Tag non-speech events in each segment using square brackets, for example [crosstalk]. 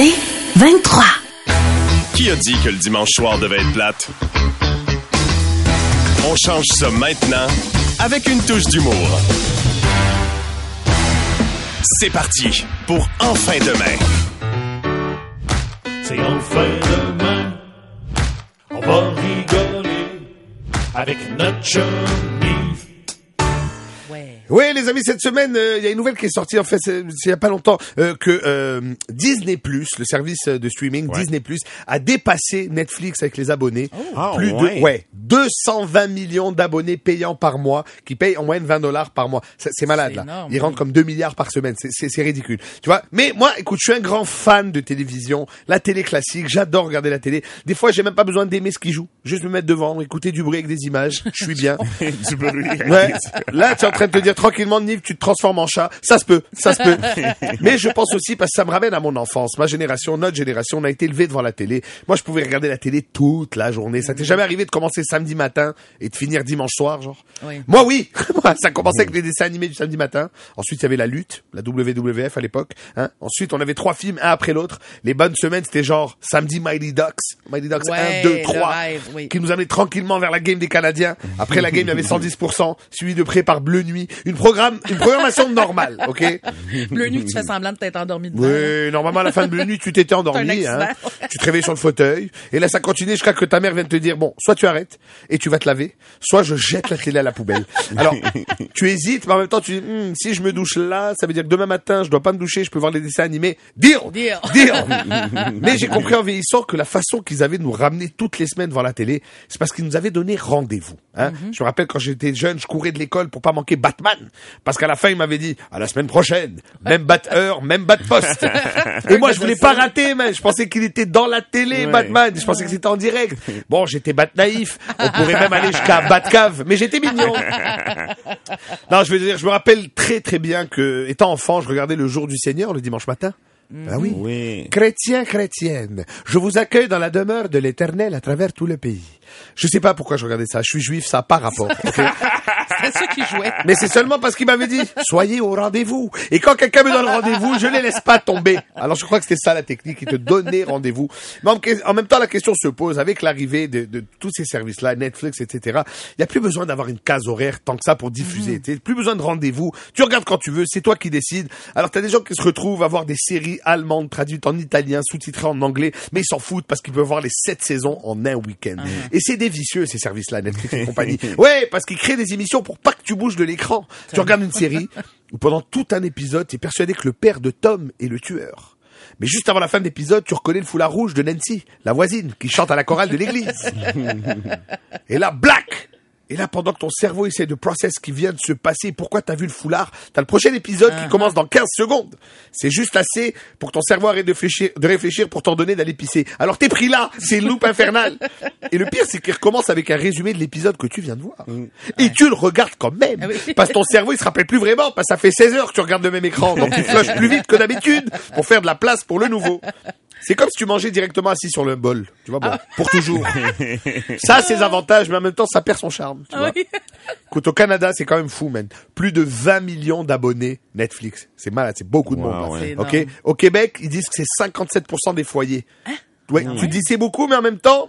C'est 23. Qui a dit que le dimanche soir devait être plate? On change ça maintenant avec une touche d'humour. C'est parti pour Enfin demain. C'est enfin demain. On va rigoler avec notre chum Ouais. Oui, les amis, cette semaine, euh, il y a une nouvelle qui est sortie, en fait, c'est c'est il y a pas longtemps, euh, que euh, Disney+, le service de streaming Disney+, a dépassé Netflix avec les abonnés. Ah, Plus ouais. de ouais, 220 millions d'abonnés payants par mois, qui payent en moyenne 20 dollars par mois. C'est c'est malade, C'est là. énorme, Ils rentrent comme 2 milliards par semaine. C'est- C'est c'est ridicule. Tu vois Mais moi, écoute, je suis un grand fan de télévision, la télé classique, j'adore regarder la télé. Des fois, j'ai même pas besoin d'aimer ce qu'ils jouent. Juste me mettre devant, écouter du bruit avec des images, je suis bien. [laughs] Du bruit. Ouais. Là, tu es en train de te dire tranquillement, Nive, tu te transformes en chat. Ça se peut, ça se peut. [laughs] Mais je pense aussi parce que ça me ramène à mon enfance. Ma génération, notre génération, on a été élevé devant la télé. Moi, je pouvais regarder la télé toute la journée. Ça t'est jamais arrivé de commencer samedi matin et de finir dimanche soir, genre? Oui. Moi, oui. [laughs] Ça commençait avec les dessins animés du samedi matin. Ensuite, il y avait la lutte, la WWF à l'époque. Hein. Ensuite, on avait trois films, un après l'autre. Les bonnes semaines, c'était genre samedi Mighty Ducks, Mighty Ducks Ouais, 1, 2, le 3, rêve, oui. qui nous amenait tranquillement vers la game des Canadiens. Après la game, il y avait [laughs] 110%, suivi de près par Bleu Nuit. Une programme, une programmation [laughs] normale, ok? Bleu nuit, tu fais semblant de t'être endormi dedans. Oui, normalement, à la fin de Bleu Nuit, tu t'étais endormi, hein. Tu te réveilles sur le fauteuil. Et là, ça continue jusqu'à que ta mère vienne te dire, bon, soit tu arrêtes et tu vas te laver, soit je jette la télé à la poubelle. Alors, tu hésites, mais en même temps, tu dis, Hmm, si je me douche là, ça veut dire que demain matin, je dois pas me doucher, je peux voir les dessins animés. Deal. Deal! [laughs] mais j'ai compris en vieillissant que la façon qu'ils avaient de nous ramener toutes les semaines devant la télé, c'est parce qu'ils nous avaient donné rendez-vous. Hein? Je me rappelle quand j'étais jeune, je courais de l'école pour pas manquer Batman. Parce qu'à la fin, il m'avait dit, à la semaine prochaine, même bat heure, même bat poste. [laughs] Et moi, je voulais pas rater, mais je pensais qu'il était dans la télé, Batman. Je pensais que c'était en direct. Bon, j'étais bat naïf. On pourrait même aller jusqu'à Batcave, mais j'étais mignon. [laughs] Non, je veux dire, je me rappelle très très bien que, étant enfant, je regardais le jour du Seigneur le dimanche matin. Ah oui. Oui. Chrétiens, chrétiennes, je vous accueille dans la demeure de l'éternel à travers tout le pays. Je sais pas pourquoi je regardais ça. Je suis juif, ça n'a pas rapport. [laughs] C'est ça qui jouait. Mais c'est seulement parce qu'il m'avait dit, soyez au rendez-vous. Et quand quelqu'un me donne rendez-vous, je les laisse pas tomber. Alors je crois que c'était ça la technique, il te donnait rendez-vous. Mais en, même temps, la question se pose, avec l'arrivée de, de tous ces services-là, Netflix, etc., il y a plus besoin d'avoir une case horaire tant que ça pour diffuser. Tu sais, Plus besoin de rendez-vous. Tu regardes quand tu veux, c'est toi qui décides. Alors t'as des gens qui se retrouvent à voir des séries allemandes traduites en italien, sous-titrées en anglais, mais ils s'en foutent parce qu'ils peuvent voir les sept saisons en un week-end. Et c'est des vicieux, ces services-là, Netflix et [laughs] compagnie. Ouais, parce qu'ils créent des émissions pour pas que tu bouges de l'écran. Tu regardes une série où pendant tout un épisode, tu es persuadé que le père de Tom est le tueur. Mais juste avant la fin de l'épisode, tu reconnais le foulard rouge de Nancy, la voisine, qui chante à la chorale de l'église. [laughs] Et là, black et là, pendant que ton cerveau essaie de process ce qui vient de se passer, pourquoi t'as vu le foulard? T'as le prochain épisode qui commence dans 15 secondes. C'est juste assez pour que ton cerveau arrête de réfléchir, de réfléchir pour t'en donner d'aller pisser. Alors t'es pris là, c'est une loupe infernale. Et le pire, c'est qu'il recommence avec un résumé de l'épisode que tu viens de voir. Et tu le regardes quand même. Ah oui. [laughs] Parce que ton cerveau, il se rappelle plus vraiment, parce que ça fait 16 heures que tu regardes le même écran. Donc tu flushes plus vite que d'habitude pour faire de la place pour le nouveau. C'est comme si tu mangeais directement assis sur le bol. Tu vois, bon, pour toujours. [laughs] Ça a ses avantages, mais en même temps, ça perd son charme. Tu vois. Oui. Écoute, au Canada, c'est quand même fou, man. Plus de 20 millions d'abonnés Netflix. C'est malade, c'est beaucoup de Wow, monde. ouais. C'est Ok? Au Québec, ils disent que c'est 57% des foyers. Hein? Ouais, tu dis c'est beaucoup, mais en même temps,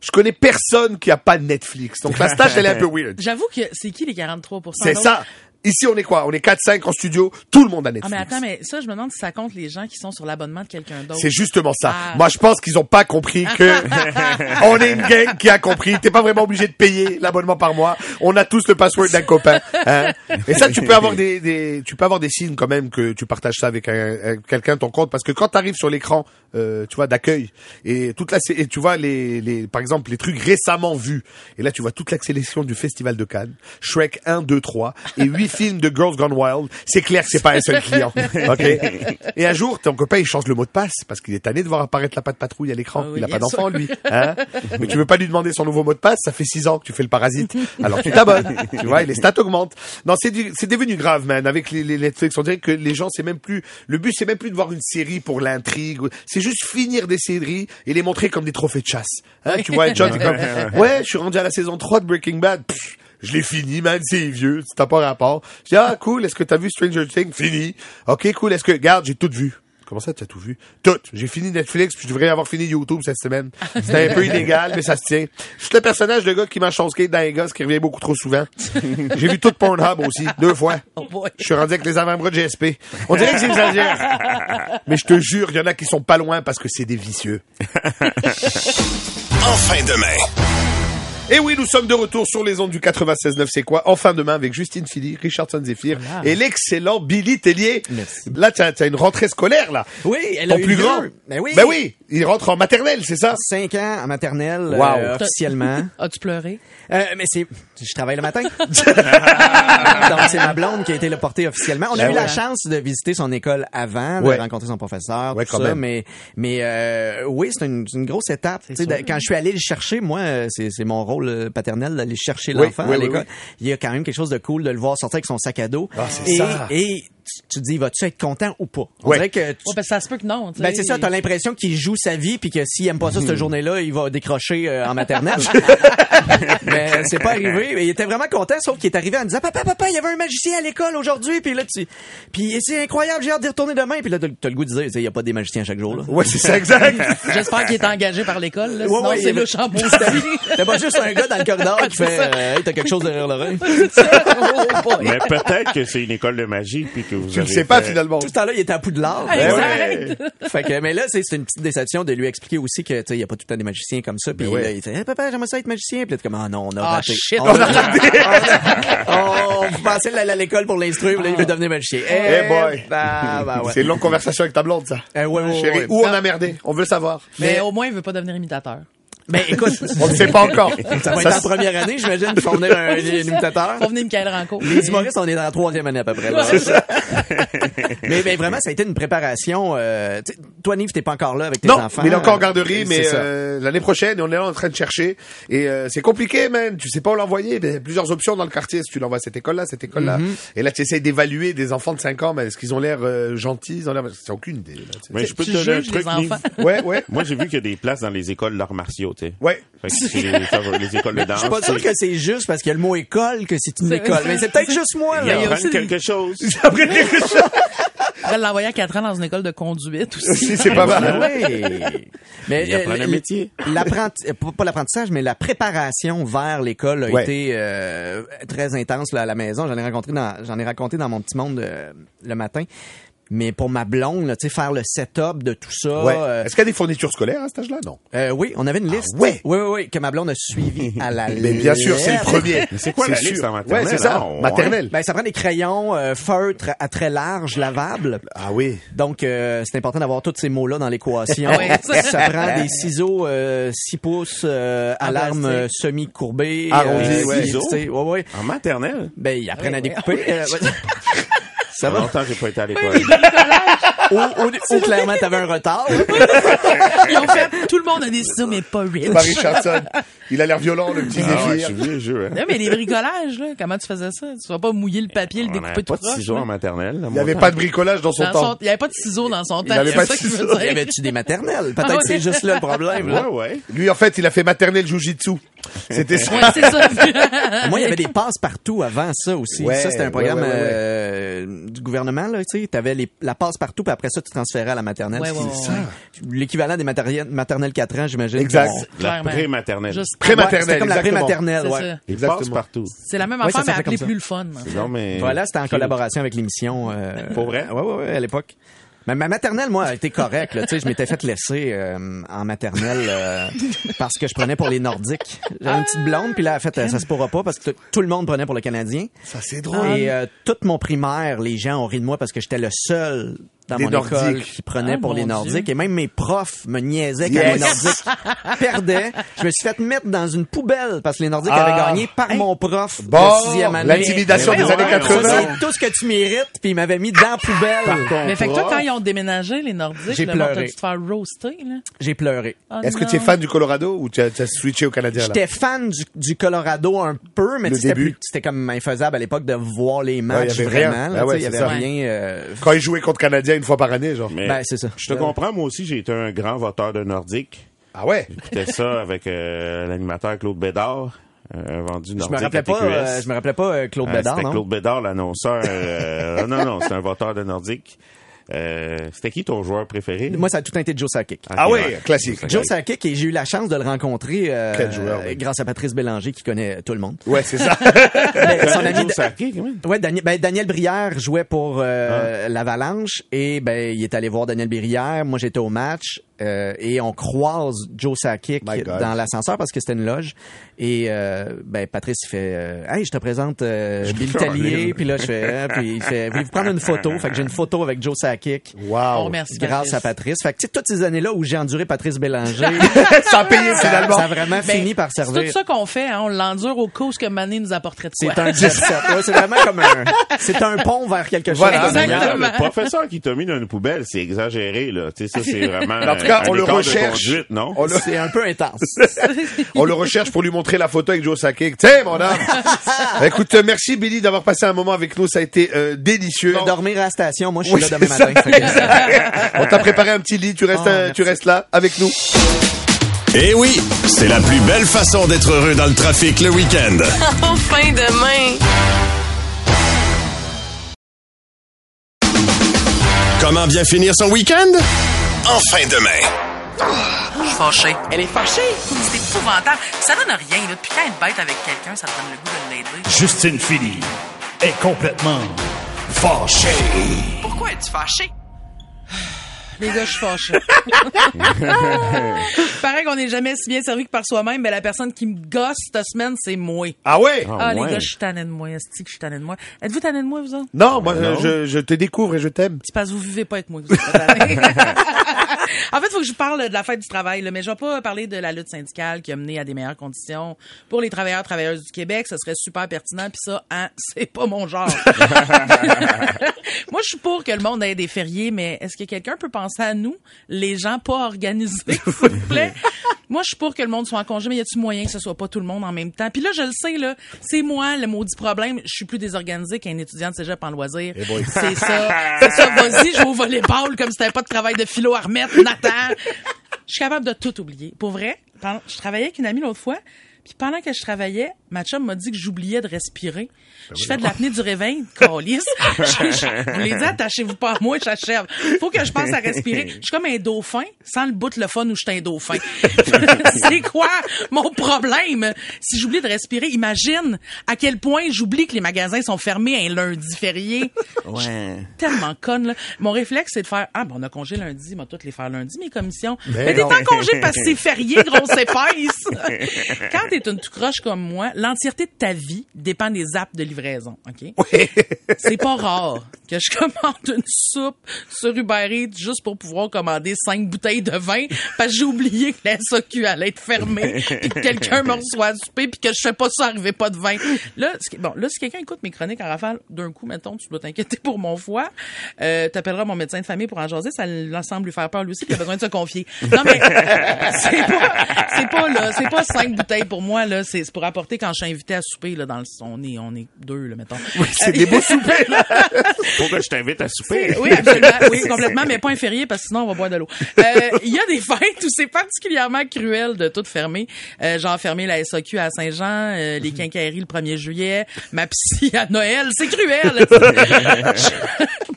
je connais personne qui a pas Netflix. Donc la stage, elle est un peu weird. [laughs] J'avoue que c'est qui les 43% C'est ça. Ici, on est quoi? On est 4-5 en studio, tout le monde à Netflix. Ah, mais attends, mais ça, je me demande si ça compte les gens qui sont sur l'abonnement de quelqu'un d'autre. C'est justement ça. Ah. Moi, je pense qu'ils ont pas compris [laughs] que [laughs] on est une gang qui a compris. T'es pas vraiment obligé de payer l'abonnement par mois. On a tous le password d'un copain. Hein? Et ça, tu peux avoir des, des, tu peux avoir des signes quand même que tu partages ça avec quelqu'un ton compte parce que quand t'arrives sur l'écran, euh, tu vois, d'accueil et toute la, et tu vois les, les, par exemple, les trucs récemment vus. Et là, tu vois toute la sélection du Festival de Cannes, Shrek 1, 2, 3 et 8 [laughs] film de Girls Gone Wild, c'est clair que c'est pas un seul client. [laughs] OK? Et un jour, ton copain, il change le mot de passe parce qu'il est tanné de voir apparaître la patte patrouille à l'écran. Ah il a pas d'enfant, lui. [laughs] Hein? Mais tu veux pas lui demander son nouveau mot de passe, ça fait six ans que tu fais le parasite. Alors tu t'abonnes. tu vois, et les stats augmentent. Non, c'est c'est devenu grave, man. Avec les, les Netflix, on dirait que les gens, c'est même plus, le but, c'est même plus de voir une série pour l'intrigue. C'est juste finir des séries et les montrer comme des trophées de chasse. Hein? Tu vois, John, comme, [laughs] ouais, je suis rendu à la saison 3 de Breaking Bad. Pff, je l'ai fini, man, c'est vieux, c'est pas rapport. Je dis, ah, cool, est-ce que t'as vu Stranger Things? Fini. Ok, cool, est-ce que, regarde, j'ai tout vu. Comment ça, tu as tout vu? Tout. J'ai fini Netflix, puis je devrais avoir fini YouTube cette semaine. C'était un peu [laughs] illégal, mais ça se tient. Je suis le personnage de gars qui mange son skate dans les gosses, qui revient beaucoup trop souvent. J'ai vu tout Pornhub aussi, deux fois. Oh boy. Je suis rendu avec les avant-bras de GSP. On dirait que j'exagère. Mais je te jure, il y en a qui sont pas loin parce que c'est des vicieux. [laughs] Enfin demain. Et oui, nous sommes de retour sur les ondes du 96.9, c'est quoi? En fin de main avec Justine Philly, Richardson Zephyr Voilà. et l'excellent Billy Tellier. Merci. Là, tu as, une rentrée scolaire, là. Oui, elle Ton a eu plus lieu. grand. Ben oui. Ben oui, il rentre en maternelle, c'est ça? 5 ans en maternelle, Wow. euh, officiellement. [laughs] As-tu pleuré? Euh, mais c'est, je travaille le matin. [laughs] Donc c'est ma blonde qui a été le portée officiellement. On a Ben eu la chance de visiter son école avant, Ouais. de rencontrer son professeur, Ouais, tout ça. même. Mais, mais euh, oui, c'est une, une grosse étape. Quand je suis allé le chercher, moi, euh, c'est, c'est mon rôle euh, paternel d'aller chercher Oui, l'enfant oui, à l'école. oui. Il y a quand même quelque chose de cool de le voir sortir avec son sac à dos. Ah, c'est et, ça. Et tu, tu te dis, vas-tu être content ou pas? On Ouais. dirait que tu, Ouais, parce que ça se peut que non. ben c'est ça, t'as l'impression qu'il joue sa vie puis que s'il aime pas ça Hmm. cette journée-là, il va décrocher euh, en maternelle. [laughs] Mais c'est pas arrivé. Mais il était vraiment content, sauf qu'il est arrivé en disant papa papa, il y avait un magicien à l'école aujourd'hui, puis là tu puis c'est incroyable, j'ai hâte d'y retourner demain, puis là t'as le goût de dire, il y a pas des magiciens chaque jour là. Ouais, c'est ça, exact. [laughs] J'espère qu'il est engagé par l'école. là, Ouais, Sinon, ouais, c'est le shampoo. [laughs] T'as pas juste un gars dans le corridor qui fait euh, hey, t'as quelque chose derrière l'oreille. [laughs] oh. Mais peut-être que c'est une école de magie puis que vous Tu le avez sais pas, fait- finalement. Tout ce temps-là, il était à Poudlard. Hey, Ben ça ouais. arrête. fait que, mais là, c'est c'est une petite déception de lui expliquer aussi que, tu sais, il y a pas tout le temps des magiciens comme ça. Puis Ben ouais. là, il fait, Hey, papa, j'aimerais ça être magicien. Puis là, t'es comme, ah non, on a Ah, raté. shit. On, a raté. on, [laughs] on pensait l'aller à l'école pour l'instruire, puis là, il veut devenir magicien. Eh boy. Bah, bah, ouais. C'est une longue conversation avec ta blonde, ça. Eh, ouais, ouais, Chérie, ouais. où on a merdé? On veut le savoir. Mais au moins, il veut pas devenir imitateur. Ben, écoute, [laughs] On ne sait pas encore. ça va être la première année, j'imagine, qu'il [laughs] faut venir un, un imitateur. Pas venir Michael Ranco. Les humoristes, on est dans la troisième année à peu près. Là. Ça. [laughs] mais, mais vraiment, ça a été une préparation. Euh, tu sais, toi, Nive, t'es pas encore là avec tes Non, enfants. mais il est encore en garderie, mais euh, l'année prochaine, on est là en train de chercher. Et euh, c'est compliqué, man. Tu sais pas où l'envoyer. Il y a plusieurs options dans le quartier. Si tu l'envoies à cette école-là, cette école-là. Mhm. Et là, tu essaies d'évaluer des enfants de 5 ans. Est-ce qu'ils ont l'air euh, gentils? Ils ont l'air... C'est aucune idée. Là, tu sais. Mais je peux te donner un juges truc, les Nive. enfants. Ouais, ouais. Moi, j'ai vu qu'il y a des places dans les écoles d'arts martiaux, tu sais. C'est les, écoles de danse. Je suis pas sûr que c'est juste parce qu'il y a le mot école que c'est une école. Mais c'est peut-être juste moi, Ils là. il y a apprennent aussi quelque chose. [laughs] Après quelque chose. [laughs] Pourrait l'envoyer à 4 ans dans une école de conduite aussi. Si, [laughs] c'est pas mal. oui. Mais Ils apprennent un l- métier. l'apprenti- euh, pas pas l'apprentissage, mais la préparation vers l'école a Ouais. été euh, très intense là, à la maison. J'en ai rencontré dans, j'en ai raconté dans mon petit monde euh, le matin. Mais pour ma blonde, là, tu sais, faire le setup de tout ça. Ouais. euh, Est-ce qu'il y a des fournitures scolaires à cet âge-là? Non. euh, oui, on avait une liste. Ah ouais? Oui, oui, oui, que ma blonde a suivi [laughs] à la Mais bien sûr, c'est le premier. Mais [laughs] c'est quoi la sûr. liste en maternelle? Ouais, c'est ça. Ah. Maternelle. Ben, ça prend des crayons euh, feutres à très large, lavables. Ah oui. Donc, euh, c'est important d'avoir tous ces mots-là dans l'équation. [laughs] Ouais. ça prend des ciseaux euh, 6 pouces euh, à En l'arme plastique. euh, semi-courbée. Arrondi, euh, ouais. sais, ouais, ouais. En maternelle? Ben, ils apprennent à Ouais, découper. Ça va? longtemps que j'ai pas été à l'école. Ou, ou- ou clairement, t'avais un retard. Ils ont fait, tout le monde a des ciseaux, mais pas rich. Richardson. Il a l'air violent, le petit Ah ouais, je Zéphyr. suis vieux jeu, hein. Non, mais les bricolages, là, comment tu faisais ça? Tu vas pas mouiller le papier, le découper tout pas de proche. ciseaux là? en maternelle. Il n'y avait pas de bricolage dans son Dans temps. son- Il y avait pas de ciseaux dans son temps. avait c'est pas de ça qu'il veut ciseaux. dire. Y avait-tu des maternelles? Peut-être Ah ouais. c'est juste là le problème. là. Ouais, ouais. Lui, en fait, il a fait maternelle jujitsu. C'était ça. Ouais, ça. [laughs] Moi, il y avait des passes partout avant ça aussi. Ouais, ça, c'était un programme ouais, ouais, ouais, ouais. euh, du gouvernement. Là, tu sais, avais les, la passe partout, puis après ça, tu transférais à la maternelle. Ouais, ouais, C'est ouais, ça. L'équivalent des maternelles 4 ans, j'imagine. Exact. Bon. La pré-maternelle. Pré-maternelle, Ouais, c'était comme la pré-maternelle, C'est ouais. ça. Exactement. partout. C'est la même Ouais, ça affaire, mais appelée plus le fun. Non, mais. Voilà, c'était en collaboration avec l'émission. Euh, Pour vrai? Ouais, ouais, ouais, à l'époque. Mais ma maternelle, moi, a été correcte. là. Tu sais, je m'étais fait laisser euh, en maternelle euh, parce que je prenais pour les Nordiques. J'avais une petite blonde, puis là, en fait, euh, ça se pourra pas parce que tout le monde prenait pour le Canadien. Ça, c'est drôle. Et euh, toute mon primaire, les gens ont ri de moi parce que j'étais le seul dans Des mon Nordiques. école qui prenait Ah, pour les Nordiques. Dieu. Et même mes profs me niaisaient quand Yes. les Nordiques [laughs] perdaient. Je me suis fait mettre dans une poubelle parce que les Nordiques Ah. avaient gagné par mon prof Bon, de sixième année. l'intimidation des années ça, 80. c'est tout ce que tu mérites, puis ils m'avaient mis dans la poubelle. Mais fait que toi, quand ils ont déménagé, les Nordiques, J'ai pleuré. t'as dû te faire roaster, là? J'ai pleuré. Ah, Est-ce que tu es fan du Colorado ou tu as, tu as switché au Canadien? J'étais fan du, du Colorado un peu, mais Le c'était début. plus- c'était comme infaisable à l'époque de voir les matchs il y avait rien. vraiment. tu il y avait rien. euh, Quand ils jouaient contre Canadien une fois par année, genre. Mais Ben, c'est ça. Je te comprends, moi aussi, j'ai été un grand voteur de Nordique. Ah ouais? J'écoutais ça avec euh, l'animateur Claude Bédard, euh, vendu Je Nordique me rappelais à pas, TQS. euh, je me rappelais pas euh, Claude Euh, Bédard, C'était non? Claude Bédard, l'annonceur. euh, [laughs] non, non, c'est un voteur de Nordique. Euh, C'était qui ton joueur préféré? Moi, ça a tout le temps été Joe Sakic. Ah oui, classique. Joe Sakic, et j'ai eu la chance de le rencontrer euh, Quel joueur, oui. grâce à Patrice Bélanger qui connaît tout le monde. Ouais, c'est ça. Mais [laughs] son ami Joe Sakic. Ouais, Daniel, ben, Daniel Brière jouait pour Ah. euh, l'Avalanche et ben il est allé voir Daniel Brière. Moi j'étais au match euh, et on croise Joe Sakic dans l'ascenseur parce que c'était une loge et euh, ben Patrice il fait euh, hey je te présente euh, Bill Tellier puis là je fais euh, puis il fait voulez-vous prendre une photo? Fait que j'ai une photo avec Joe Sakic Wow. remercie grâce à Patrice fait que tu sais toutes ces années là où j'ai enduré Patrice Bélanger [laughs] Sans payer, ça, finalement. ça a vraiment Ben, fini par C'est servir tout ça qu'on fait, hein, on l'endure au cause que Mané nous apporterait de quoi. c'est un jet set. [laughs] Ouais, c'est vraiment comme un c'est un pont vers quelque chose Voilà. Le professeur qui t'a mis dans une poubelle, c'est exagéré, là. Tu sais, ça, c'est vraiment. [laughs] En tout cas, un on le recherche. non? C'est un peu intense [laughs] on le recherche pour lui montrer la photo avec Joe Sakic. Tiens, mon homme. [laughs] Écoute, euh, merci Billy d'avoir passé un moment avec nous. Ça a été euh, délicieux. Je vais dormir à la station. Moi, je suis Oui, là demain matin. Que- [laughs] On t'a préparé un petit lit. Tu restes, Oh, euh, tu restes là avec nous. Eh oui, c'est la plus belle façon d'être heureux dans le trafic le week-end. Enfin demain. Comment bien finir son week-end? Enfin demain. Je suis fâchée. Elle est fâchée? C'est épouvantable. Ça donne rien, là. Puis quand être bête avec quelqu'un, ça te donne le goût de l'aider. Justine Philly est complètement fâchée. Pourquoi es-tu fâchée? Les gars, je suis fâchée. [laughs] Pareil qu'on n'est jamais si bien servi que par soi-même, mais la personne qui me gosse cette semaine, c'est moi. Ah ouais? Ah, les ouais. gars, je suis tanné de moi. Est-ce que je suis tanné de moi? Êtes-vous tanné de moi, vous autres? Non, moi, je- Je, je te découvre et je t'aime. C'est parce que vous vivez pas avec moi. Vous êtes pas tanné. [laughs] en fait, il faut que je parle de la fête du travail, là, mais je vais pas parler de la lutte syndicale qui a mené à des meilleures conditions pour les travailleurs travailleuses du Québec. Ce serait super pertinent, puis ça, hein, [laughs] c'est pas mon genre. [laughs] Moi, je suis pour que le monde ait des fériés, mais est-ce que quelqu'un peut penser à nous, les gens pas organisés, s'il vous plaît? Moi, je suis pour que le monde soit en congé, mais y a-tu moyen que ce soit pas tout le monde en même temps? Puis là, je le sais, là, c'est moi le maudit problème. Je suis plus désorganisé qu'un étudiant de cégep en loisir. C'est ça. C'est ça. Vas-y, je vais au volleyball comme si t'avais pas de travail de philo à remettre, Nathan. Je suis capable de tout oublier. Pour vrai, je travaillais avec une amie l'autre fois, puis pendant que je travaillais, ma chum m'a dit que j'oubliais de respirer. je fais de l'apnée du réveil, [laughs] calice. je, je vous l'ai dit, attachez-vous pas à moi, j'achève. Faut que je pense à respirer. Je suis comme un dauphin, sans le bout de le fun où je suis un dauphin. [laughs] C'est quoi mon problème? Si j'oublie de respirer, imagine à quel point j'oublie que les magasins sont fermés un lundi férié. Ouais. Tellement conne, là. Mon réflexe, c'est de faire, ah, ben, on a congé lundi, on va toutes les faire lundi, mes commissions. Mais Mais, t'es en congé parce que c'est férié, grosse épaisse. [laughs] Quand t'es une tout croche comme moi, l'entièreté de ta vie dépend des apps de livraison, OK? [laughs] C'est pas rare que je commande une soupe sur Uber Eats juste pour pouvoir commander cinq bouteilles de vin parce que j'ai oublié que la SAQ allait être fermée puis que quelqu'un me reçoit à souper puis que je fais pas ça, arriver pas de vin. Là, bon, là, si quelqu'un écoute mes chroniques en rafale, d'un coup, mettons, tu dois t'inquiéter pour mon foie, euh, t'appelleras mon médecin de famille pour en jaser, ça semble lui faire peur lui aussi, il a besoin de se confier. Non, mais c'est pas, c'est pas, là, c'est pas cinq bouteilles pour moi, là, c'est c'est pour apporter quand je suis invité à souper, là, dans le, on est, on est deux, là, mettons. C'est des beaux soupers, là. [laughs] Faut que je t'invite à souper. Oui, absolument. [laughs] Oui, complètement, mais pas un férié parce que sinon on va boire de l'eau. Euh, Il y a des fêtes où c'est particulièrement cruel de tout fermer. Euh, genre fermer la SAQ à Saint-Jean, euh, les quincailleries le 1er juillet, ma psy à Noël. C'est cruel. [laughs]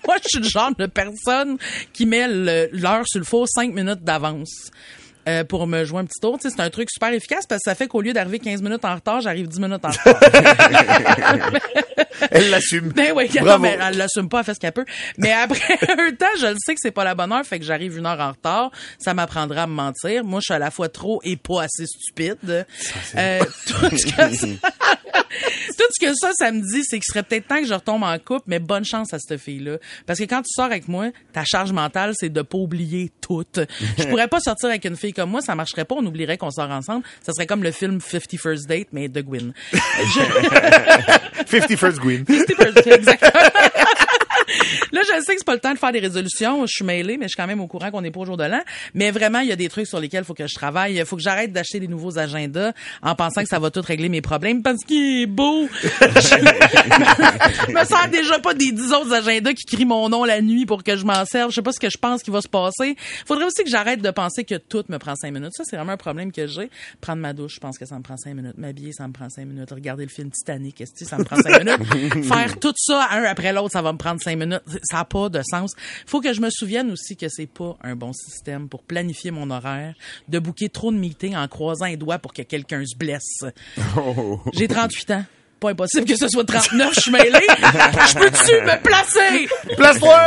Moi, je suis le genre de personne qui met l'heure sur le four cinq minutes d'avance. Euh, pour me jouer un petit tour. C'est un truc super efficace parce que ça fait qu'au lieu d'arriver 15 minutes en retard, j'arrive 10 minutes en retard. [laughs] Elle l'assume. Ben oui, non, Bravo. mais elle l'assume pas, elle fait ce qu'elle peut. Mais après [laughs] un temps, je le sais que c'est pas la bonne heure, fait que j'arrive une heure en retard. Ça m'apprendra à me mentir. Moi, je suis à la fois trop et pas assez stupide. Euh, [laughs] tout ce que ça, tout ce que ça, ça me dit, c'est qu'il serait peut-être temps que je retombe en couple, mais bonne chance à cette fille-là. Parce que quand tu sors avec moi, ta charge mentale, c'est de pas oublier tout. Je pourrais pas sortir avec une fille comme moi, ça marcherait pas, on oublierait qu'on sort ensemble. Ça serait comme le film 50 First Date, mais de Gwyn. [laughs] Je- 50 First Green. Exactement. Là, je sais que c'est pas le temps de faire des résolutions. Je suis mêlée, mais je suis quand même au courant qu'on n'est pas au jour de l'an. Mais vraiment, il y a des trucs sur lesquels il faut que je travaille. Il faut que j'arrête d'acheter des nouveaux agendas en pensant que ça va tout régler mes problèmes parce qu'il est beau. [laughs] je me sers déjà pas des dix autres agendas qui crient mon nom la nuit pour que je m'en serve. Je sais pas ce que je pense qui va se passer. Faudrait aussi que j'arrête de penser que tout me prend cinq minutes. Ça, c'est vraiment un problème que j'ai. Prendre ma douche, je pense que ça me prend cinq minutes. M'habiller, ça me prend cinq minutes. Regarder le film Titanic, est-ce que ça me prend cinq minutes? [laughs] Faire tout ça un après l'autre, ça va me prendre cinq minutes. Minutes. Ça n'a pas de sens. faut que je me souvienne aussi que c'est pas un bon système pour planifier mon horaire, de bouquer trop de meetings en croisant les doigts pour que quelqu'un se blesse. J'ai 38 ans. Pas impossible que ce soit 39, je suis mêlé. Je peux-tu me placer? Place-toi!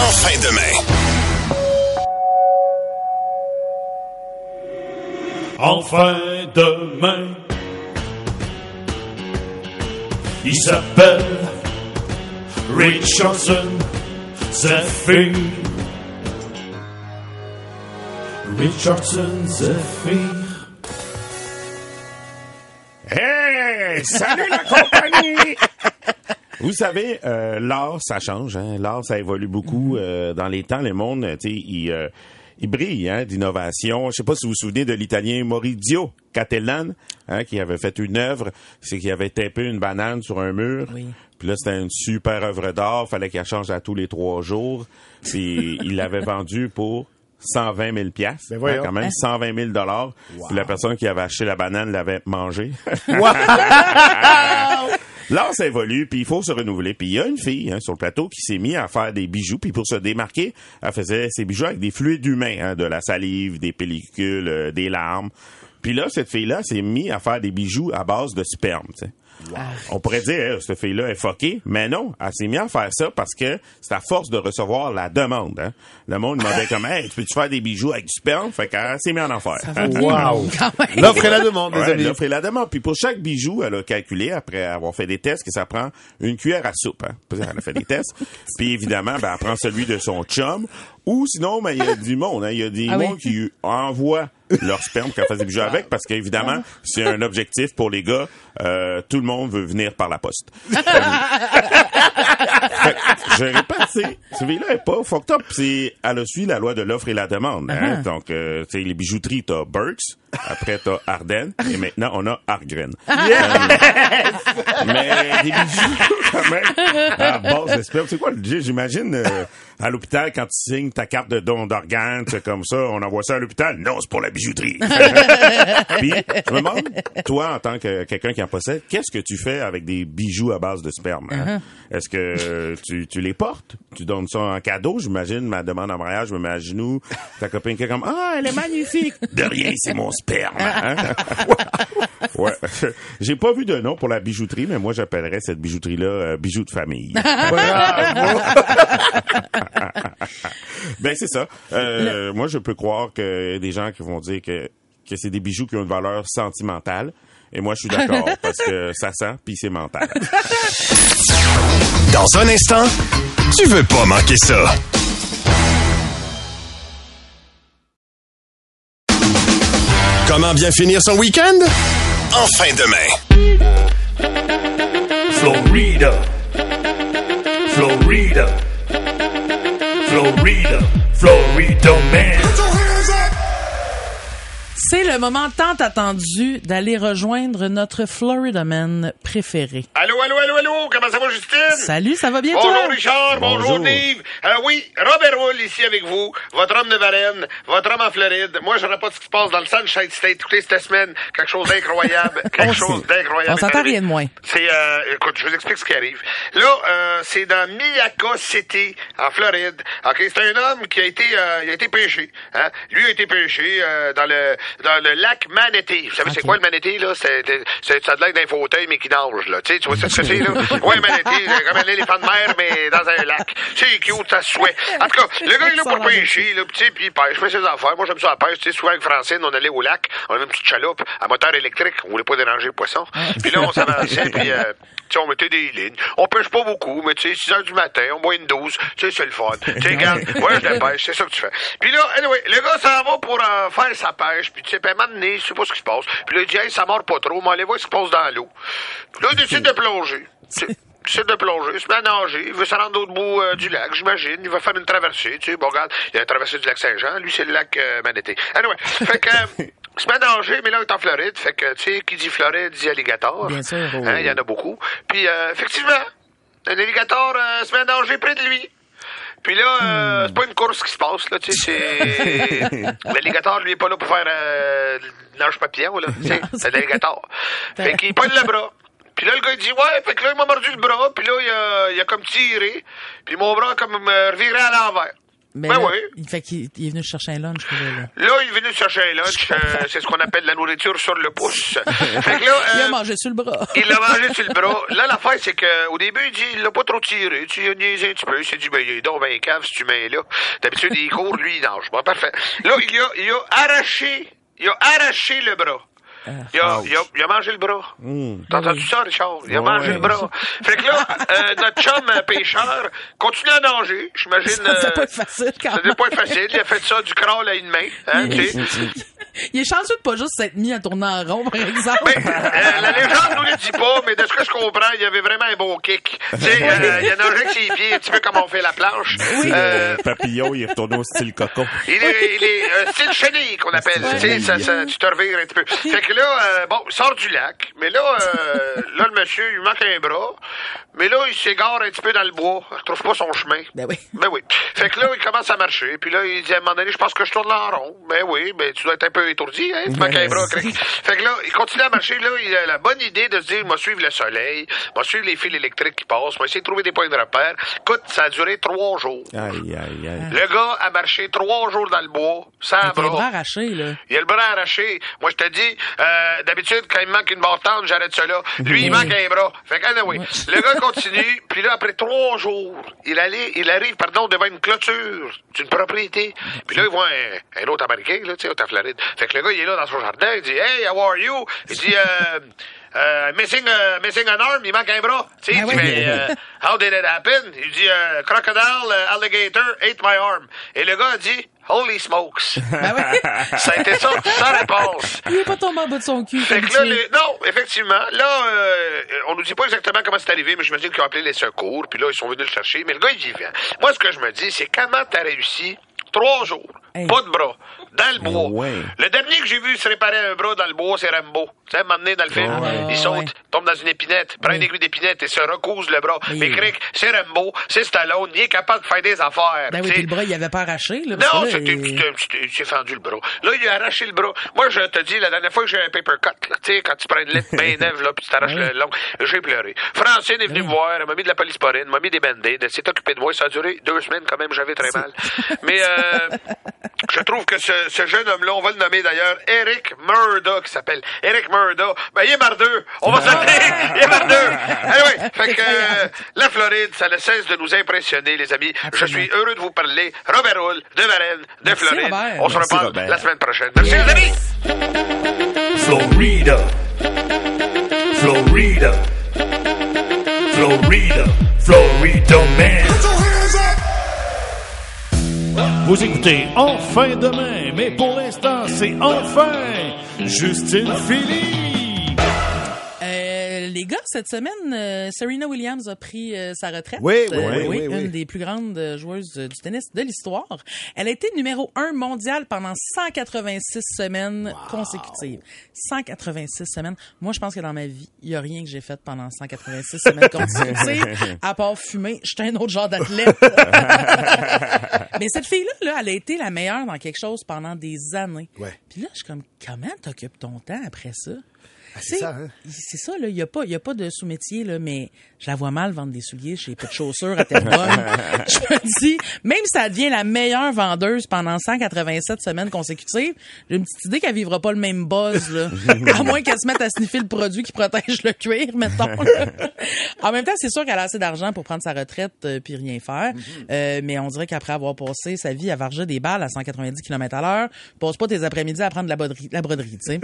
En fin de main. Enfin demain. Il s'appelle Richardson Zephyr. Richardson Zephyr. Hey! Salut la compagnie! [laughs] Vous savez, euh, l'art, ça change. Hein? L'art, ça évolue beaucoup. Euh, dans les temps, le monde, tu sais, il, euh, il brille hein, d'innovation. Je sais pas si vous vous souvenez de l'italien Maurizio Cattelan, hein, qui avait fait une œuvre, c'est qu'il avait tapé une banane sur un mur. Oui. Puis là, c'était une super œuvre d'art. Fallait qu'elle change à tous les trois jours. Puis [laughs] il l'avait vendu pour 120 000 piastres. Ben. Hein, quand même, 120 000 dollars. Puis la personne qui avait acheté la banane l'avait mangée. [laughs] [laughs] L'art, ça évolue, puis il faut se renouveler. Puis il y a une fille hein, sur le plateau qui s'est mise à faire des bijoux, puis pour se démarquer, elle faisait ses bijoux avec des fluides humains, hein, de la salive, des pellicules, euh, des larmes. Puis là, cette fille-là s'est mise à faire des bijoux à base de sperme. tu sais. On pourrait dire, Hey, cette fille-là est fuckée, mais non, elle s'est mise à faire ça parce que c'est à force de recevoir la demande. Hein. Le monde demandait [laughs] comme, hey, tu peux-tu faire des bijoux avec du sperme? Fait qu'elle s'est mise en enfer. [laughs] Wow! [laughs] L'offre et la demande, les Ouais, amis. l'offre et la demande. Puis pour chaque bijou, elle a calculé, après avoir fait des tests, que ça prend une cuillère à soupe. Hein. Puis Elle a fait des tests. Puis évidemment, ben, elle prend celui de son chum. Ou sinon, ben, il y a du monde. hein. Il y a des Ah oui. qui envoient leur sperme elle fait des bijoux avec, parce qu'évidemment, c'est un objectif pour les gars. Euh, tout le monde veut venir par la poste. [laughs] Fait je répète, c'est, celui-là est pas fucked up. C'est, elle a suivi la loi de l'offre et la demande. Hein? Donc, euh, tu sais, les bijouteries, t'as Burks, après t'as Ardennes, et maintenant on a Argren. [laughs] Euh, mais des bijoux, quand même, à base. C'est quoi le? J'imagine, euh, à l'hôpital, quand tu signes ta carte de don d'organes, c'est comme ça, on envoie ça à l'hôpital. Non, c'est pour la bijouterie. [laughs] Puis, je me demande, toi, en tant que quelqu'un qui en possède, qu'est-ce que tu fais avec des bijoux à base de sperme? hein? Est-ce que tu, tu les portes? Tu donnes ça en cadeau? J'imagine, ma demande en mariage, je me mets à genoux, ta copine qui est comme, ah, elle est magnifique! De rien, c'est mon sperme! hein? [laughs] ouais. J'ai pas vu de nom pour la bijouterie, mais moi, j'appellerais cette bijouterie-là euh, bijou de famille. [laughs] [laughs] ben, c'est ça. Euh, Moi, je peux croire qu'il y a des gens qui vont dire que, que c'est des bijoux qui ont une valeur sentimentale. Et moi, je suis d'accord, [laughs] parce que ça sent, puis c'est mental. [laughs] Dans un instant, tu veux pas manquer ça. Comment bien finir son week-end? En fin de main. Florida. Florida. Florida. Florida man. C'est le moment tant attendu d'aller rejoindre notre Florida Man préféré. Allô, allô, allô, allô, comment ça va, Justine? Salut, ça va bien Bonjour, toi? Richard. Bonjour, Bonjour. Dave. Alors oui, Robert Hull ici avec vous, votre homme de Varennes, votre homme en Floride. Moi, je ne pas ce qui se passe dans le Sunshine State. Écoutez, cette semaine, quelque chose d'incroyable. [laughs] quelque chose d'incroyable. On s'entend rien de moins. C'est, euh, écoute, je vous explique ce qui arrive. Là, euh, c'est dans Miyaka City, en Floride. OK, c'est un homme qui a été, euh, il a été pêché. Hein? Lui a été pêché euh, dans le dans le lac Manatee. Vous savez, c'est quoi le Manatee, là? C'est, c'est, ça a l'air d'un fauteuil, mais qui nage, là. Tu sais, tu vois ce que c'est, là? [laughs] Ouais, Manatee, comme un éléphant de mer, mais dans un lac. C'est cute, ça se souhait. En tout cas, le gars, il est là pour pêcher, là, tu sais, puis il pêche, fait ses affaires. Moi, j'aime ça la pêche. Tu sais, souvent avec Francine, on allait au lac, on avait une petite chaloupe à moteur électrique. On voulait pas déranger les poissons. Puis là, on s'avançait, puis euh, tu sais, on mettait des lignes. On pêche pas beaucoup, mais tu sais, 6 heures du matin, on boit une douze. Tu sais, c'est le fun. Tu sais, regarde, ouais, je la pêche, c'est ça que tu fais. Puis là, anyway, le gars s'en va pour euh, faire sa pêche, puis tu sais, donné, je sais pas ce qui se passe. Puis là, il dit, hey, ça mord pas trop, mais allez voir ce qui se passe dans l'eau. Puis là, il décide de plonger. [laughs] Décide de plonger, il se met à nager, il veut se rendre au bout euh, du lac, j'imagine. Il va faire une traversée, tu sais. Bon, regarde, il a traversé du lac Saint-Jean, lui, c'est le lac euh. Anyway, fait que... euh, [laughs] il se met à nager, mais là, il est en Floride. Fait que, tu sais, qui dit Floride dit alligator. Bien sûr. Hein, il y en a beaucoup. Puis, euh, effectivement, un alligator euh, se met à nager près de lui. Puis là, euh, c'est pas une course qui se passe, là, tu sais, c'est... [laughs] L'alligator, lui, est pas là pour faire euh, le nage papillon, là, tu sais, c'est l'alligator. [laughs] Fait qu'il pogne le bras, Puis là, le gars, il dit, ouais, fait que là, il m'a mordu le bras, puis là, il a, il a comme tiré, puis mon bras a comme me reviré à l'envers. Ben, Ben là, oui. Il fait qu'il il est venu chercher un lunch, là. il est venu chercher un lunch, euh, c'est ce qu'on appelle la nourriture sur le pouce. [laughs] fait que là, Il a euh, mangé sur le bras. il l'a mangé sur le bras. Là, l'affaire, c'est que au début, il dit, il l'a pas trop tiré. Tu il a niaisé un petit peu. Il s'est dit, ben, il est donc ben cave, si tu mets là. D'habitude, il court, lui, il nage. Bon, parfait. Là, il a, il a arraché, il a arraché le bras. Il a, il, a, il a mangé le bras. T'as entendu ça, Richard? Il a mangé le bras. Fait que là, [laughs] euh, notre chum euh, pêcheur continue à nager. J'imagine. Ça devait euh, pas être facile, quand Ça même. devait pas être facile. Il a fait ça du crawl à une main. Hein, tu sais. Il est chanceux de pas juste s'être mis à tourner en rond, par exemple. Ben, euh, la légende nous le dit pas, mais de ce que je comprends, il y avait vraiment un bon kick. Tu sais, euh, il a nagé avec ses pieds, un petit peu comme on fait la planche. Euh, papillon, il est retourné au style coco. il est, il est euh, style chenille qu'on appelle. Tu sais, ça, ça, tu te revires un petit peu. Fait que là, euh, bon, il sort du lac, mais là, euh, [laughs] là, le monsieur, il manque un bras. Mais là, il s'égare un petit peu dans le bois. Il retrouve pas son chemin. Ben oui. [laughs] Ben oui. Fait que là, il commence à marcher. Puis là, il dit à un moment donné, je pense que je tourne en rond. Ben oui, ben tu dois être un peu étourdi, hein? Tu manques un bras. cric. Fait que là, il continue à marcher. Là, il a la bonne idée de se dire, moi suivre le soleil, moi suivre les fils électriques qui passent, moi essayer de trouver des points de repère. Écoute, ça a duré trois jours. Aïe, aïe, aïe. Le gars a marché trois jours dans le bois, sans Avec les bras bras. arrachés, là. Il a le bras arraché. Moi, je te dis, euh, d'habitude, quand il me manque une barre tendre, j'arrête là. Lui, il manque un bras. Fait que, anyway, le gars continue, [laughs] puis là, après trois jours, il, allait, il arrive, pardon, devant une clôture d'une propriété. Puis là, il voit un, un autre Américain, là, tu sais, au Floride. Fait que le gars, il est là dans son jardin, il dit, Hey, how are you? Il dit, euh, euh, missing, euh, missing an arm, il manque un bras. Tu sais, il Ah dit, oui. mais, euh, how did it happen? Il dit, euh, crocodile, euh, alligator, ate my arm. Et le gars a dit, holy smokes. [laughs] Ben. [laughs] Ça a été ça, sa réponse. Il est pas tombé en bas de son cul. Fait que là, les- non, effectivement, là, euh, on nous dit pas exactement comment c'est arrivé, mais j'imagine qu'ils ont appelé les secours, puis là, ils sont venus le chercher, mais le gars, il est vivant. Moi, ce que je me dis, c'est comment t'as réussi trois jours, Hey. pas de bras, dans le bois. ouais. Le dernier que j'ai vu se réparer un bras dans le bois, c'est Rambo. Tu sais, m'emmener dans le film, ouais. il saute, Ouais. tombe dans une épinette, prend une aiguille d'épinette et se recouse le bras. Mais cric, c'est Rambo, c'est Stallone, il est capable de faire des affaires. Ben oui, le bras, il avait pas arraché, là. Non, il- s'est fendu le bras. Là, il a arraché le bras. Moi, je te dis, la dernière fois que j'ai un paper cut, tu sais, quand tu prends une lettre bien [laughs] neuve, là, puis tu t'arraches Ouais. le long, j'ai pleuré. Francine est venue me voir, elle m'a mis de la polysporine, m'a mis des band-aids, elle s'est occupée de moi. Ça a duré deux semaines quand même, j'avais très mal. Mais euh, [laughs] je trouve que ce, ce jeune homme-là, on va le nommer d'ailleurs, Eric Murda, qui s'appelle Eric Murda. Ben, il est mardeux. On va s'appeler. [laughs] Il est mardeux. Anyway, [laughs] fait que euh, la Floride, ça ne cesse de nous impressionner, les amis. Je suis heureux de vous parler. Robert Hull, de Varennes, de Merci, Floride. Robert. On se Merci, reparle Robert. la semaine prochaine. Merci, les amis. Florida. Florida. Florida. Florida Man. Vous écoutez Enfin demain, mais pour l'instant, c'est enfin Justine Philly. Euh, les gars, cette semaine, euh, Serena Williams a pris euh, sa retraite. Oui, oui, Euh, oui, oui, une oui. des plus grandes euh, joueuses euh, du tennis de l'histoire. Elle a été numéro un mondial pendant 186 semaines consécutives. 186 semaines. Moi, je pense que dans ma vie, il y a rien que j'ai fait pendant 186 semaines consécutives, [laughs] à part fumer. J'étais un autre genre d'athlète. [laughs] Mais cette fille-là, là, elle a été la meilleure dans quelque chose pendant des années. Ouais. Puis là, je suis comme, comment t'occupes ton temps après ça? Ah, c'est ça, hein? C'est ça, là. Il n'y a, pas- il y a pas de sous-métier, là, mais je la vois mal vendre des souliers chez Peu de chaussures à Terrebonne. [laughs] je me dis, même si ça devient la meilleure vendeuse pendant 187 semaines consécutives, j'ai une petite idée qu'elle vivra pas le même buzz, là. [laughs] à moins qu'elle se mette à sniffer le produit qui protège le cuir, mettons. là. [laughs] en même temps, c'est sûr qu'elle a assez d'argent pour prendre sa retraite euh, puis rien faire. Euh, mais on dirait qu'après avoir passé sa vie à varger des balles à 190 km à l'heure, passe pas tes après-midi à prendre de la broderie, la broderie, tu sais.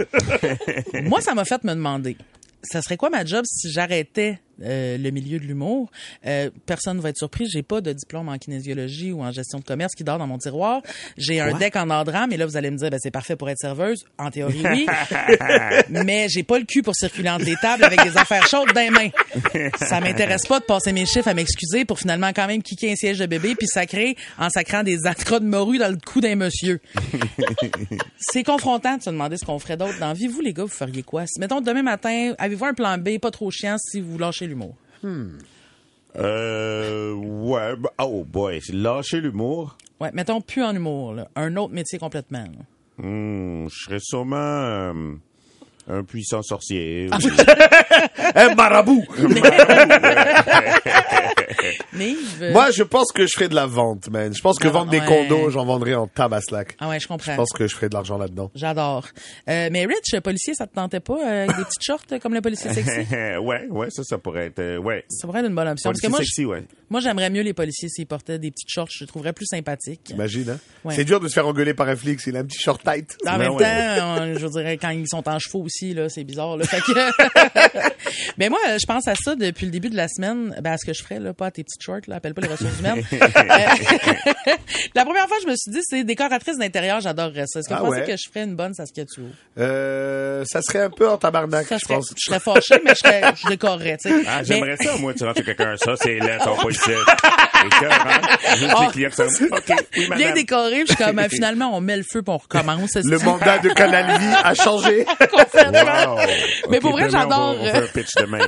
Moi, ça m'a fait me demander, ça serait quoi ma job si j'arrêtais euh, le milieu de l'humour? Euh, personne ne va être surpris, j'ai pas de diplôme en kinésiologie ou en gestion de commerce qui dort dans mon tiroir. J'ai un deck en drame, et là, vous allez me dire, ben, c'est parfait pour être serveuse. En théorie, oui. [laughs] mais j'ai pas le cul pour circuler entre les tables avec des affaires chaudes dans les mains. Ça m'intéresse pas de passer mes chiffres à m'excuser pour finalement quand même kicker un siège de bébé puis sacrer en sacrant des atras de morue dans le cou d'un monsieur. [laughs] C'est confrontant de se demander ce qu'on ferait d'autre dans la vie. Vous, les gars, vous feriez quoi? Mettons, demain matin, avez-vous un plan B, pas trop chiant, si vous lâchez l'humour? Euh, ouais, bah, oh boy, lâcher l'humour. Ouais, mettons plus en humour, là. Un autre métier complètement. Hmm, je serais sûrement, euh, un puissant sorcier. [laughs] Un marabout. [laughs] [laughs] Nive? euh, Moi, je pense que je ferais de la vente, man. Je pense que Ah, vendre des ouais. condos, j'en vendrais en tabaslac. Ah ouais, je comprends. Je pense que je ferais de l'argent là-dedans. J'adore. Euh, mais Rich, policier, ça te tentait pas euh, avec des petites shorts euh, comme le policier sexy? [laughs] ouais, ouais, ça, ça pourrait être, euh, ouais. Ça pourrait être une bonne option. Parce que moi, sexy, ouais. moi, j'aimerais mieux les policiers s'ils portaient des petites shorts. Je les trouverais plus sympathiques. Imagine, hein? Ouais. C'est dur de se faire engueuler par un flic s'il a un petit short tight. En même ouais. temps, euh, je dirais quand ils sont en chevaux aussi, là, c'est bizarre. Là. Fait que... [laughs] Mais moi, euh, je pense à ça depuis le début de la semaine. Ben, à ce que je ferais, là, pas à tes petites shorts, là, appelle pas les ressources humaines. [laughs] Euh, [laughs] la première fois, je me suis dit, c'est décoratrice d'intérieur, j'adorerais ça. Est-ce que Ah vous pensez ouais? que je ferais une bonne Saskatchewan? Euh, ça serait un peu en tabarnak, Ça je serait, pense. je serais fâchée, mais je, serais, [laughs] je décorerais, tu sais. Ah, Mais- j'aimerais ça, moi, tu rentres quelqu'un, ça, c'est laid, ton policier. C'est cœur, hein? Juste Ah, les clients qui sont, OK, oui, Bien décoré, puis je suis comme, euh, finalement, on met le feu, puis on recommence. Le mandat de Canal a changé. Wow. Mais pour vrai, demain, on j'adore, On fait un pitch demain.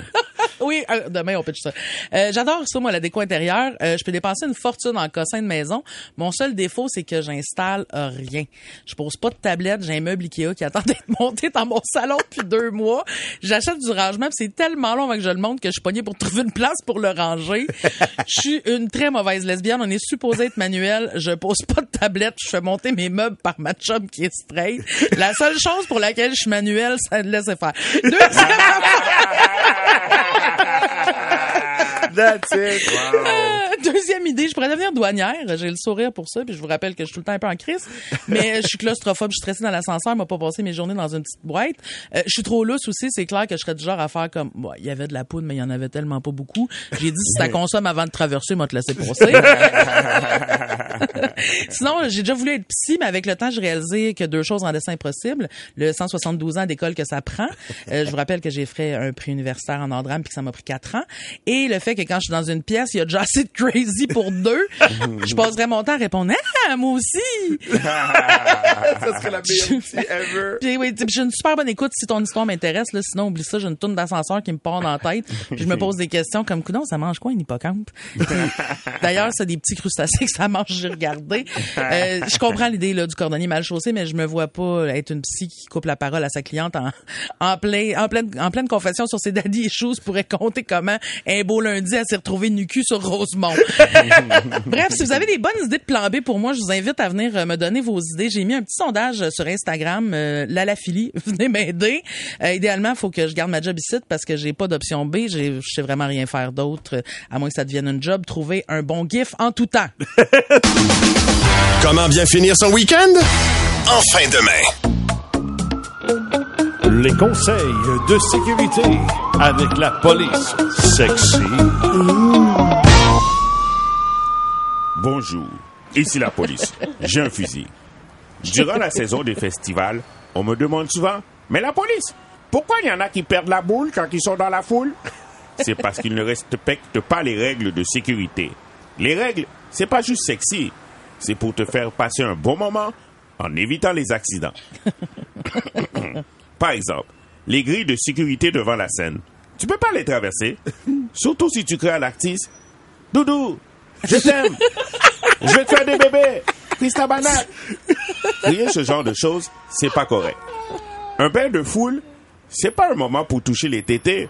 Oui, euh, demain on pitch ça. Euh, J'adore ça, moi, la déco intérieure. Euh, je peux dépenser une fortune en cossin de maison. Mon seul défaut, c'est que j'installe euh, rien. Je pose pas de tablette. J'ai un meuble Ikea qui attend [laughs] d'être monté dans mon salon depuis [laughs] deux mois. J'achète du rangement, c'est tellement long avant que je le monte que je suis pognée pour trouver une place pour le ranger. Je suis une très mauvaise lesbienne. On est supposé être manuel. Je pose pas de tablette. Je fais monter mes meubles par ma chum qui est straight. La seule chose pour laquelle je suis manuel, ça le laisse faire. Deuxième [laughs] That's it. [laughs] Euh, [laughs] Deuxième idée, je pourrais devenir douanière. J'ai le sourire pour ça, puis je vous rappelle que je suis tout le temps un peu en crise. Mais je suis claustrophobe, je suis stressée dans l'ascenseur, m'a pas passé mes journées dans une petite boîte. Euh, je suis trop lousse aussi, c'est clair que je serais du genre à faire comme, bon, il y avait de la poudre, mais il y en avait tellement pas beaucoup. J'ai dit, si ça consomme avant de traverser, moi te laisser [laughs] passer. [laughs] Sinon, j'ai déjà voulu être psy, mais avec le temps, j'ai réalisé que deux choses en dessin est possible. Le 172 ans d'école que ça prend. Euh, je vous rappelle que j'ai fait un prix universitaire en drame puis que ça m'a pris quatre ans. Et le fait que quand je suis dans une pièce, il y a déjà assez de crazy pour deux. je passerais mon temps à répondre, ah, moi aussi! [laughs] ça serait la meilleure psy ever. Puis oui, j'ai une super bonne écoute si ton histoire m'intéresse. Là, sinon, oublie ça, j'ai une tourne d'ascenseur qui me part dans la tête. Puis je me [laughs] pose des questions comme, coudon, ça mange quoi, une hippocampe? D'ailleurs, c'est des petits crustacés que ça mange, j'ai regardé. [laughs] Euh, je comprends l'idée là, du cordonnier mal chaussé, mais je me vois pas être une psy qui coupe la parole à sa cliente en, en, plein, en, pleine, en pleine confession sur ses daddy issues pourrait compter comment un beau lundi à s'est retrouvé nu cul sur Rosemont. [laughs] Bref, si vous avez des bonnes idées de plan B pour moi, je vous invite à venir euh, me donner vos idées. J'ai mis un petit sondage euh, sur Instagram, euh, Lalaphilie, [laughs] venez m'aider. Euh, idéalement, faut que je garde ma job ici parce que j'ai pas d'option B. J'ai- Je sais vraiment rien faire d'autre, à moins que ça devienne un job. Trouver un bon gif en tout temps. Comment bien finir son week-end? En fin de main. Les conseils de sécurité avec la police sexy. Bonjour, ici la police. J'ai un fusil. Durant la saison des festivals, on me demande souvent, mais la police, pourquoi il y en a qui perdent la boule quand ils sont dans la foule? C'est parce qu'ils ne respectent pas les règles de sécurité. Les règles, c'est pas juste sexy, c'est pour te faire passer un bon moment en évitant les accidents. [coughs] Par exemple, les grilles de sécurité devant la scène. Tu peux pas les traverser, surtout si tu crées à l'artiste. Doudou, je t'aime. Je vais te faire des bébés. Christa Banane. Crier ce genre de choses, c'est pas correct. Un bain de foule, c'est pas un moment pour toucher les tétés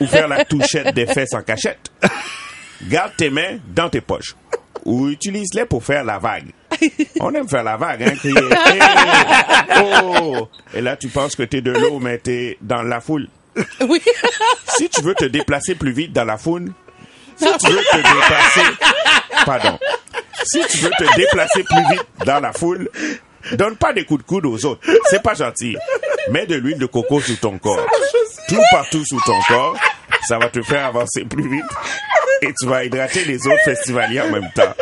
ou faire la touchette des fesses en cachette. Garde tes mains dans tes poches ou utilise-les pour faire la vague. On aime faire la vague, hein, crier. [laughs] Hey! Oh! Et là, tu penses que t'es de l'eau, mais t'es dans la foule. Oui. [laughs] Si tu veux te déplacer plus vite dans la foule, si tu veux te déplacer, pardon, si tu veux te déplacer plus vite dans la foule, donne pas des coups de coude aux autres. C'est pas gentil. Mets de l'huile de coco sous ton corps. Tout partout sous ton corps. Ça va te faire avancer plus vite. Et tu vas hydrater les autres festivaliers en même temps.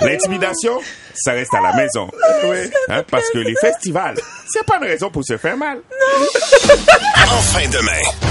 L'intimidation, ça reste à la maison. Hein, parce que les festivals, c'est pas une raison pour se faire mal. En fin de main.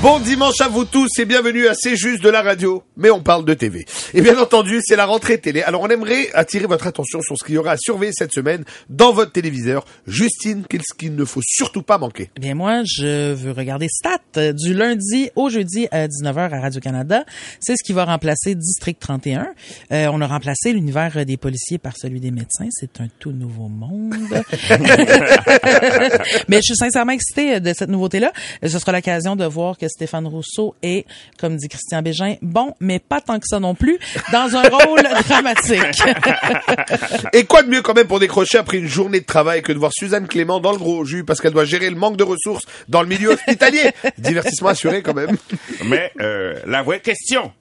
Bon dimanche à vous tous et bienvenue à C'est juste de la radio, mais on parle de TV. Et bien entendu, c'est la rentrée télé. Alors on aimerait attirer votre attention sur ce qu'il y aura à surveiller cette semaine dans votre téléviseur. Justine, qu'est-ce qu'il ne faut surtout pas manquer? Eh bien, moi, je veux regarder Stat euh, du lundi au jeudi à 19h à Radio-Canada. C'est ce qui va remplacer District 31. Euh, on a remplacé l'univers des policiers par celui des médecins. C'est un tout nouveau monde. [laughs] [laughs] Mais je suis sincèrement excitée de cette nouveauté-là. Ce sera l'occasion de voir que Stéphane Rousseau est, comme dit Christian Bégin, bon, mais pas tant que ça non plus, dans un rôle [laughs] dramatique. Et quoi de mieux quand même pour décrocher après une journée de travail que de voir Suzanne Clément dans le gros jus parce qu'elle doit gérer le manque de ressources dans le milieu hospitalier? [laughs] Divertissement assuré quand même. Mais euh, la vraie question,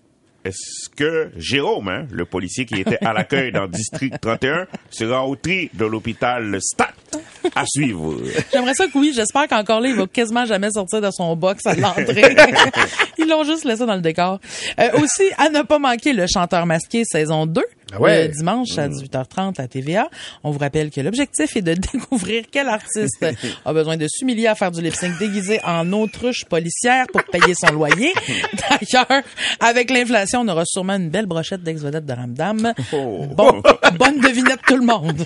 est-ce que Jérôme, hein, le policier qui était à l'accueil dans District 31, sera au tri de l'hôpital Stat à suivre? J'aimerais ça que oui. J'espère qu'encore là, il va quasiment jamais sortir de son box à l'entrée. [laughs] Ils l'ont juste laissé dans le décor. Euh, aussi, à ne pas manquer le chanteur masqué saison 2. Ah ouais. le dimanche à 18h30 à TVA. On vous rappelle que l'objectif est de [laughs] découvrir quel artiste a besoin de s'humilier à faire du lip-sync déguisé en autruche policière pour payer son loyer. [laughs] D'ailleurs, avec l'inflation, on aura sûrement une belle brochette d'ex-vedettes de Ramdam. Oh. Bon, [laughs] bonne devinette tout le monde.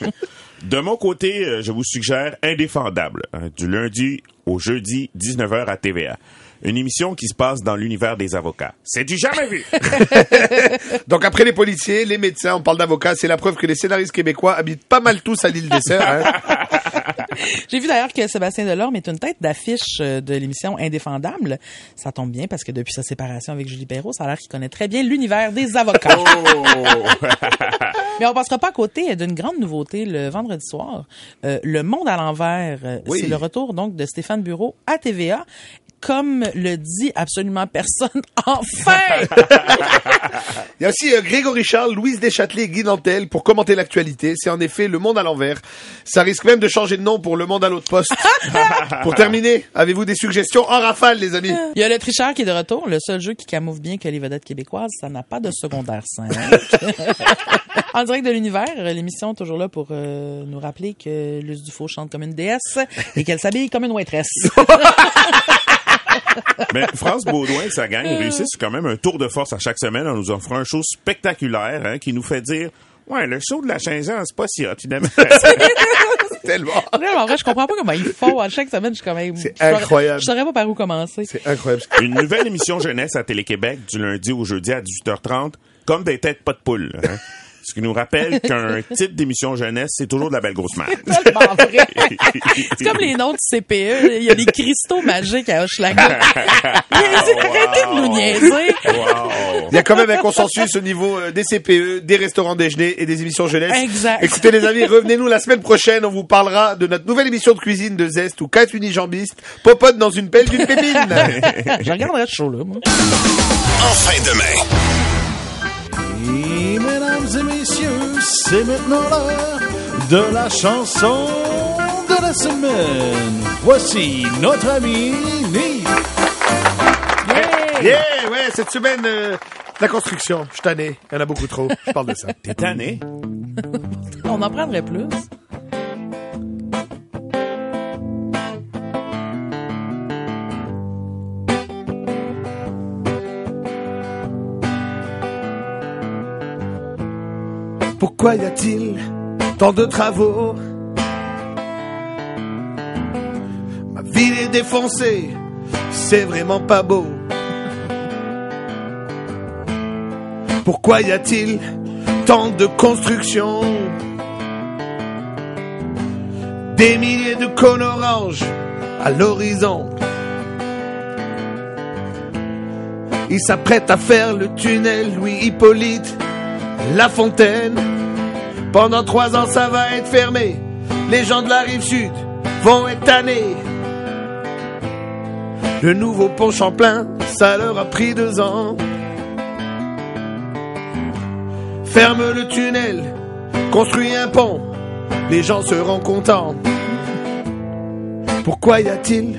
De mon côté, euh, je vous suggère Indéfendable, hein, du lundi au jeudi, 19h à TVA. Une émission qui se passe dans l'univers des avocats. C'est du jamais vu! [laughs] Donc après les policiers, les médecins, on parle d'avocats, c'est la preuve que les scénaristes québécois habitent pas mal tous à l'île des Sœurs. Hein. [laughs] J'ai vu d'ailleurs que Sébastien Delorme est une tête d'affiche euh, de l'émission Indéfendable. Ça tombe bien parce que depuis sa séparation avec Julie Perrault, ça a l'air qu'il connaît très bien l'univers des avocats. [laughs] Mais on passera pas à côté d'une grande nouveauté le vendredi soir. Euh, le Monde à l'envers, euh, Oui. c'est le retour donc de Stéphane Bureau à TVA. Comme le dit absolument personne, [laughs] enfin! [laughs] Il y a aussi euh, Grégory Charles, Louise Deschâtelet et Guy Nantel pour commenter l'actualité. C'est en effet Le Monde à l'envers. Ça risque même de changer de nom pour Le Monde à l'autre poste. [laughs] pour terminer, avez-vous des suggestions en rafale, les amis? Il y a le tricheur qui est de retour, le seul jeu qui camoufle bien que les vedettes québécoises, ça n'a pas de secondaire 5. en direct de l'univers, l'émission est toujours là pour euh, nous rappeler que Luce Dufault chante comme une déesse et qu'elle s'habille comme une waitress. Mais France Baudouin et sa gang réussissent quand même un tour de force à chaque semaine en nous offrant un show spectaculaire hein, qui nous fait dire Ouais, le show de la Saint-Jean, c'est pas si hot, finalement. [laughs] Tellement. Là, en vrai, je comprends pas comment ils font. À chaque semaine, je suis quand même... C'est incroyable. Je saurais pas par où commencer. C'est incroyable. Une nouvelle émission jeunesse à Télé-Québec du lundi au jeudi à 18h30, comme des têtes pas de poule. hein. Ce qui nous rappelle [laughs] qu'un titre d'émission jeunesse, c'est toujours de la belle grosse merde. C'est [laughs] comme les noms du CPE. Il y a des cristaux magiques à Hochelaga. [laughs] Arrêtez de nous niaiser. Wow. Il y a quand même un consensus au niveau euh, des CPE, des restaurants déjeuner et des émissions jeunesse. Exact. Écoutez les amis, revenez-nous la semaine prochaine. On vous parlera de notre nouvelle émission de cuisine de Zest où quatre unijambistes popotent dans une pelle d'une pépine. Je regarderai ce show-là, moi. En fin de main. Et mesdames et messieurs, c'est maintenant l'heure de la chanson de la semaine. Voici notre ami Nick. yeah, ouais, cette semaine, euh, la construction. Je suis tanné. Il y en a beaucoup trop. Je parle de ça. T'es tanné? On en prendrait plus. Pourquoi y a-t-il tant de travaux? Ma ville est défoncée, c'est vraiment pas beau. Pourquoi y a-t-il tant de constructions Des milliers de cônes oranges à l'horizon. Il s'apprête à faire le tunnel Louis Hippolyte La Fontaine. Pendant trois ans, ça va être fermé. Les gens de la rive sud vont être tannés. Le nouveau pont Champlain, ça leur a pris deux ans. Ferme le tunnel, construis un pont, les gens seront contents. Pourquoi y a-t-il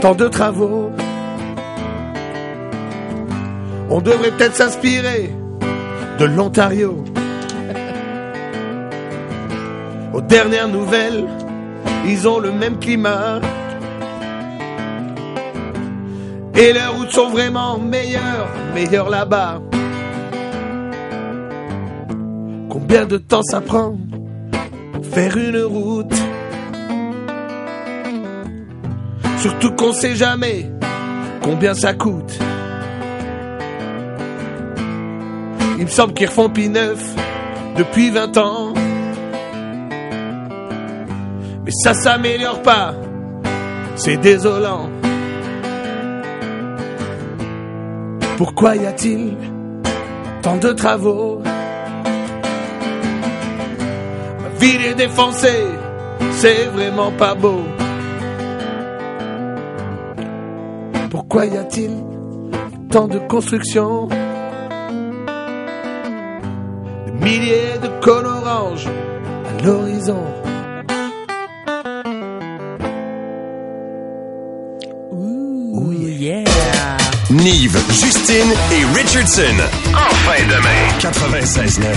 tant de travaux? On devrait peut-être s'inspirer de l'Ontario. Aux dernières nouvelles, ils ont le même climat. Et leurs routes sont vraiment meilleures, meilleures là-bas. Combien de temps ça prend faire une route? Surtout qu'on sait jamais combien ça coûte. Il me semble qu'ils refont pis neuf depuis 20 ans. Mais ça s'améliore pas, c'est désolant. Pourquoi y a-t-il tant de travaux? Ma ville est défoncée, c'est vraiment pas beau. Pourquoi y a-t-il tant de constructions Des milliers de cônes oranges à l'horizon. Nive, Justine et Richardson. Enfin demain. 96.9.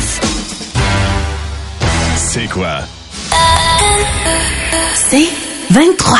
C'est quoi? C'est 23.